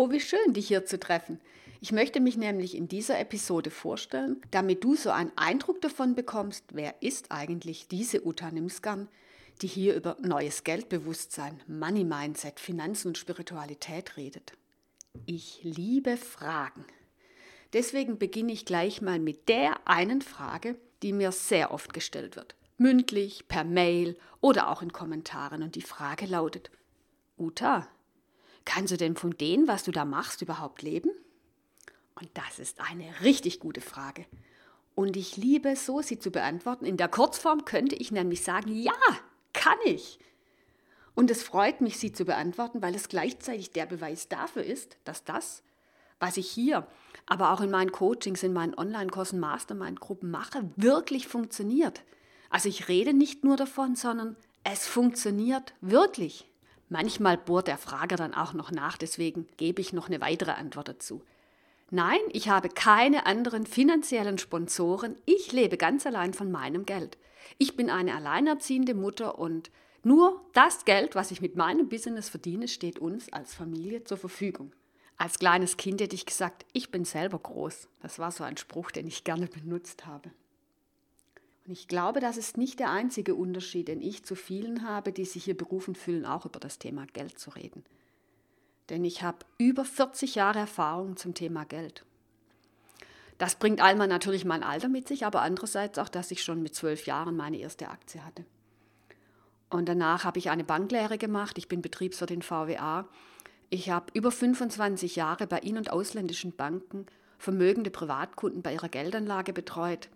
Oh, wie schön, dich hier zu treffen. Ich möchte mich nämlich in dieser Episode vorstellen, damit du so einen Eindruck davon bekommst, wer ist eigentlich diese Uta Nimskan, die hier über neues Geldbewusstsein, Money Mindset, Finanzen und Spiritualität redet. Ich liebe Fragen. Deswegen beginne ich gleich mal mit der einen Frage, die mir sehr oft gestellt wird. Mündlich, per Mail oder auch in Kommentaren. Und die Frage lautet, Uta, kannst du denn von dem, was du da machst, überhaupt leben? Und das ist eine richtig gute Frage. Und ich liebe so, sie zu beantworten. In der Kurzform könnte ich nämlich sagen, ja, kann ich. Und es freut mich, sie zu beantworten, weil es gleichzeitig der Beweis dafür ist, dass das, was ich hier, aber auch in meinen Coachings, in meinen Online-Kursen, Mastermind-Gruppen mache, wirklich funktioniert. Also ich rede nicht nur davon, sondern es funktioniert wirklich. Manchmal bohrt der Frager dann auch noch nach, deswegen gebe ich noch eine weitere Antwort dazu. Nein, ich habe keine anderen finanziellen Sponsoren. Ich lebe ganz allein von meinem Geld. Ich bin eine alleinerziehende Mutter und nur das Geld, was ich mit meinem Business verdiene, steht uns als Familie zur Verfügung. Als kleines Kind hätte ich gesagt, ich bin selber groß. Das war so ein Spruch, den ich gerne benutzt habe. Und ich glaube, das ist nicht der einzige Unterschied, den ich zu vielen habe, die sich hier berufen fühlen, auch über das Thema Geld zu reden. Denn ich habe über 40 Jahre Erfahrung zum Thema Geld. Das bringt einmal natürlich mein Alter mit sich, aber andererseits auch, dass ich schon mit zwölf Jahren meine erste Aktie hatte. Und danach habe ich eine Banklehre gemacht. Ich bin Betriebswirt in VWA. Ich habe über 25 Jahre bei in- und ausländischen Banken vermögende Privatkunden bei ihrer Geldanlage betreut.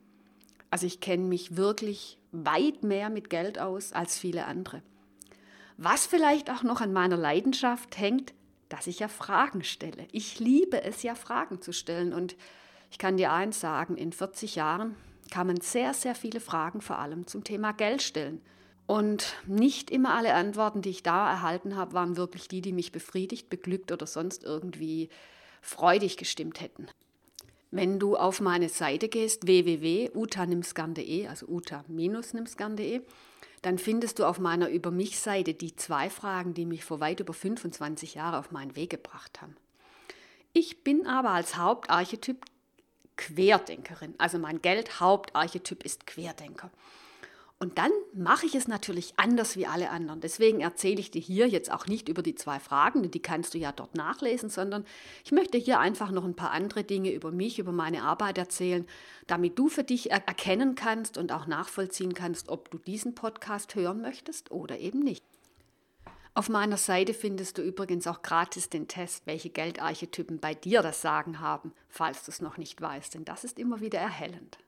Also ich kenne mich wirklich weit mehr mit Geld aus als viele andere. Was vielleicht auch noch an meiner Leidenschaft hängt, dass ich ja Fragen stelle. Ich liebe es ja, Fragen zu stellen. Und ich kann dir eins sagen, in 40 Jahren kann man sehr, sehr viele Fragen vor allem zum Thema Geld stellen. Und nicht immer alle Antworten, die ich da erhalten habe, waren wirklich die, die mich befriedigt, beglückt oder sonst irgendwie freudig gestimmt hätten. Wenn du auf meine Seite gehst, www.utanimskan.de, also uta-nimskan.de, dann findest du auf meiner Über mich-Seite die zwei Fragen, die mich vor weit über 25 Jahren auf meinen Weg gebracht haben. Ich bin aber als Hauptarchetyp Querdenkerin. Also mein Geld-Hauptarchetyp ist Querdenker. Und dann mache ich es natürlich anders wie alle anderen. Deswegen erzähle ich dir hier jetzt auch nicht über die zwei Fragen, die kannst du ja dort nachlesen, sondern ich möchte hier einfach noch ein paar andere Dinge über mich, über meine Arbeit erzählen, damit du für dich erkennen kannst und auch nachvollziehen kannst, ob du diesen Podcast hören möchtest oder eben nicht. Auf meiner Seite findest du übrigens auch gratis den Test, welche Geldarchetypen bei dir das Sagen haben, falls du es noch nicht weißt, denn das ist immer wieder erhellend.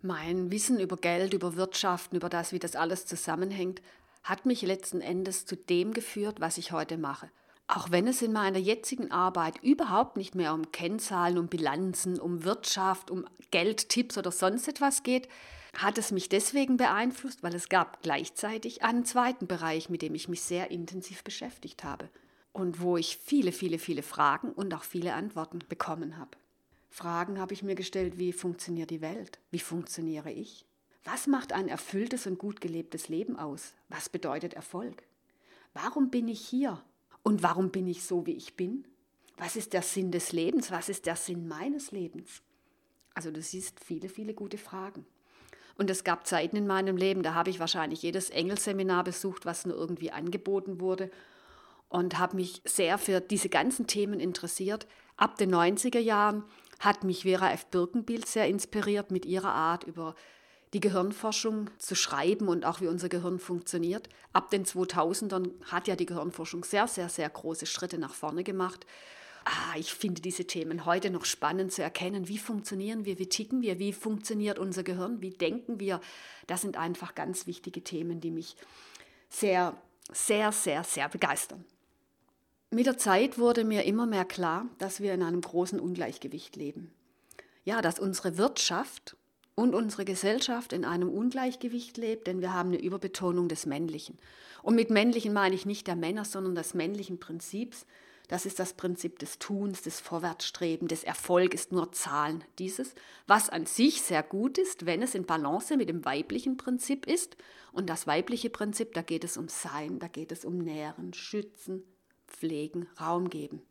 Mein Wissen über Geld, über Wirtschaften, über das, wie das alles zusammenhängt, hat mich letzten Endes zu dem geführt, was ich heute mache. Auch wenn es in meiner jetzigen Arbeit überhaupt nicht mehr um Kennzahlen, um Bilanzen, um Wirtschaft, um Geldtipps oder sonst etwas geht, hat es mich deswegen beeinflusst, weil es gab gleichzeitig einen zweiten Bereich, mit dem ich mich sehr intensiv beschäftigt habe und wo ich viele, viele, viele Fragen und auch viele Antworten bekommen habe. Fragen habe ich mir gestellt, wie funktioniert die Welt? Wie funktioniere ich? Was macht ein erfülltes und gut gelebtes Leben aus? Was bedeutet Erfolg? Warum bin ich hier? Und warum bin ich so, wie ich bin? Was ist der Sinn des Lebens? Was ist der Sinn meines Lebens? Also du siehst viele, viele gute Fragen. Und es gab Zeiten in meinem Leben, da habe ich wahrscheinlich jedes Engelseminar besucht, was nur irgendwie angeboten wurde und habe mich sehr für diese ganzen Themen interessiert. Ab den 90er Jahren hat mich Vera F. Birkenbild sehr inspiriert mit ihrer Art über die Gehirnforschung zu schreiben und auch wie unser Gehirn funktioniert. Ab den 2000ern hat ja die Gehirnforschung sehr, sehr, sehr große Schritte nach vorne gemacht. Ah, ich finde diese Themen heute noch spannend zu erkennen. Wie funktionieren wir? Wie ticken wir? Wie funktioniert unser Gehirn? Wie denken wir? Das sind einfach ganz wichtige Themen, die mich sehr, sehr, sehr, sehr begeistern. Mit der Zeit wurde mir immer mehr klar, dass wir in einem großen Ungleichgewicht leben. Ja, dass unsere Wirtschaft und unsere Gesellschaft in einem Ungleichgewicht lebt, denn wir haben eine Überbetonung des Männlichen. Und mit Männlichen meine ich nicht der Männer, sondern des männlichen Prinzips. Das ist das Prinzip des Tuns, des Vorwärtsstreben, des Erfolges, nur Zahlen. Dieses, was an sich sehr gut ist, wenn es in Balance mit dem weiblichen Prinzip ist. Und das weibliche Prinzip, da geht es um Sein, da geht es um Nähren, Schützen, pflegen, Raum geben.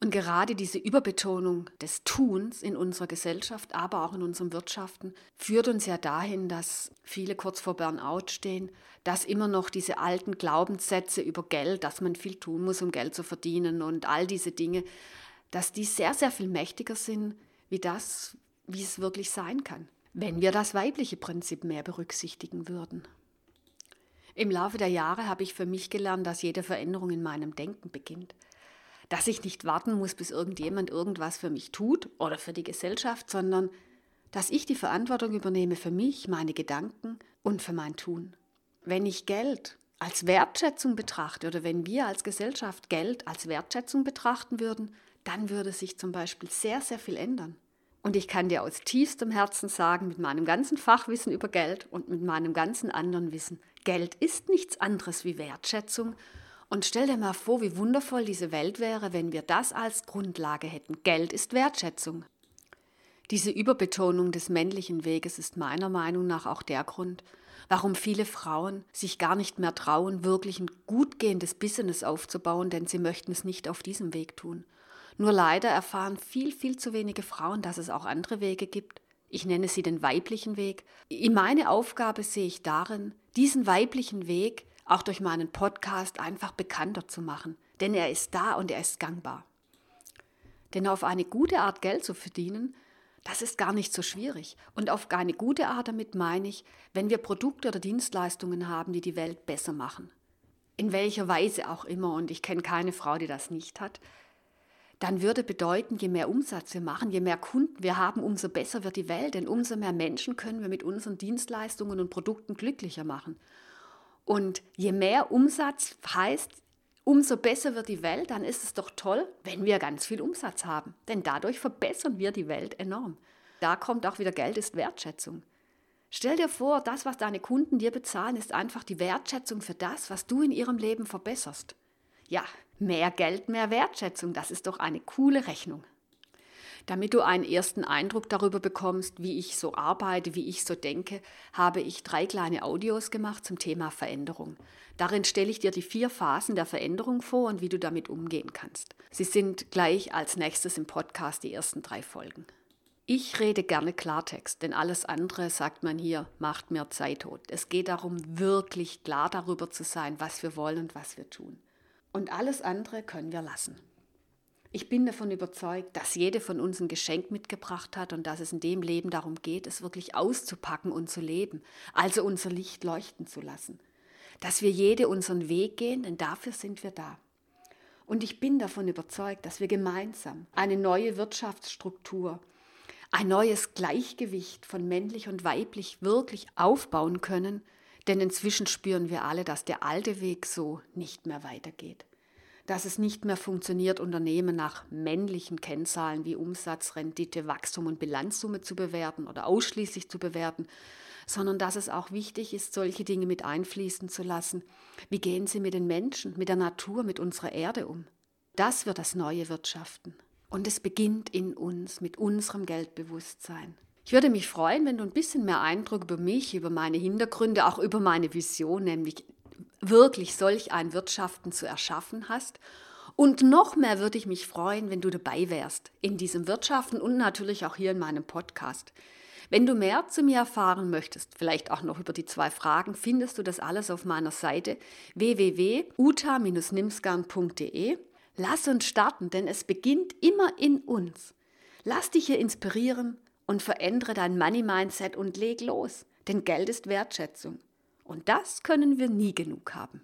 Und gerade diese Überbetonung des Tuns in unserer Gesellschaft, aber auch in unseren Wirtschaften, führt uns ja dahin, dass viele kurz vor Burnout stehen, dass immer noch diese alten Glaubenssätze über Geld, dass man viel tun muss, um Geld zu verdienen und all diese Dinge, dass die sehr, sehr viel mächtiger sind, wie das, wie es wirklich sein kann, wenn wir das weibliche Prinzip mehr berücksichtigen würden. Im Laufe der Jahre habe ich für mich gelernt, dass jede Veränderung in meinem Denken beginnt dass ich nicht warten muss, bis irgendjemand irgendwas für mich tut oder für die Gesellschaft, sondern dass ich die Verantwortung übernehme für mich, meine Gedanken und für mein Tun. Wenn ich Geld als Wertschätzung betrachte oder wenn wir als Gesellschaft Geld als Wertschätzung betrachten würden, dann würde sich zum Beispiel sehr, sehr viel ändern. Und ich kann dir aus tiefstem Herzen sagen, mit meinem ganzen Fachwissen über Geld und mit meinem ganzen anderen Wissen, Geld ist nichts anderes wie Wertschätzung und stell dir mal vor, wie wundervoll diese Welt wäre, wenn wir das als Grundlage hätten. Geld ist Wertschätzung. Diese Überbetonung des männlichen Weges ist meiner Meinung nach auch der Grund, warum viele Frauen sich gar nicht mehr trauen, wirklich ein gut gehendes Business aufzubauen, denn sie möchten es nicht auf diesem Weg tun. Nur leider erfahren viel, viel zu wenige Frauen, dass es auch andere Wege gibt. Ich nenne sie den weiblichen Weg. In meine Aufgabe sehe ich darin, diesen weiblichen Weg auch durch meinen Podcast einfach bekannter zu machen. Denn er ist da und er ist gangbar. Denn auf eine gute Art Geld zu verdienen, das ist gar nicht so schwierig. Und auf eine gute Art damit meine ich, wenn wir Produkte oder Dienstleistungen haben, die die Welt besser machen. In welcher Weise auch immer, und ich kenne keine Frau, die das nicht hat, dann würde bedeuten, je mehr Umsatz wir machen, je mehr Kunden wir haben, umso besser wird die Welt, denn umso mehr Menschen können wir mit unseren Dienstleistungen und Produkten glücklicher machen. Und je mehr Umsatz heißt, umso besser wird die Welt, dann ist es doch toll, wenn wir ganz viel Umsatz haben. Denn dadurch verbessern wir die Welt enorm. Da kommt auch wieder Geld ist Wertschätzung. Stell dir vor, das, was deine Kunden dir bezahlen, ist einfach die Wertschätzung für das, was du in ihrem Leben verbesserst. Ja, mehr Geld, mehr Wertschätzung, das ist doch eine coole Rechnung. Damit du einen ersten Eindruck darüber bekommst, wie ich so arbeite, wie ich so denke, habe ich drei kleine Audios gemacht zum Thema Veränderung. Darin stelle ich dir die vier Phasen der Veränderung vor und wie du damit umgehen kannst. Sie sind gleich als nächstes im Podcast die ersten drei Folgen. Ich rede gerne Klartext, denn alles andere, sagt man hier, macht mir Zeit tot. Es geht darum, wirklich klar darüber zu sein, was wir wollen und was wir tun. Und alles andere können wir lassen. Ich bin davon überzeugt, dass jede von uns ein Geschenk mitgebracht hat und dass es in dem Leben darum geht, es wirklich auszupacken und zu leben, also unser Licht leuchten zu lassen. Dass wir jede unseren Weg gehen, denn dafür sind wir da. Und ich bin davon überzeugt, dass wir gemeinsam eine neue Wirtschaftsstruktur, ein neues Gleichgewicht von männlich und weiblich wirklich aufbauen können, denn inzwischen spüren wir alle, dass der alte Weg so nicht mehr weitergeht dass es nicht mehr funktioniert, Unternehmen nach männlichen Kennzahlen wie Umsatz, Rendite, Wachstum und Bilanzsumme zu bewerten oder ausschließlich zu bewerten, sondern dass es auch wichtig ist, solche Dinge mit einfließen zu lassen. Wie gehen sie mit den Menschen, mit der Natur, mit unserer Erde um? Das wird das neue Wirtschaften. Und es beginnt in uns, mit unserem Geldbewusstsein. Ich würde mich freuen, wenn du ein bisschen mehr Eindruck über mich, über meine Hintergründe, auch über meine Vision, nämlich wirklich solch ein Wirtschaften zu erschaffen hast. Und noch mehr würde ich mich freuen, wenn du dabei wärst in diesem Wirtschaften und natürlich auch hier in meinem Podcast. Wenn du mehr zu mir erfahren möchtest, vielleicht auch noch über die zwei Fragen, findest du das alles auf meiner Seite www.uta-nimsgern.de. Lass uns starten, denn es beginnt immer in uns. Lass dich hier inspirieren und verändere dein Money-Mindset und leg los, denn Geld ist Wertschätzung. Und das können wir nie genug haben.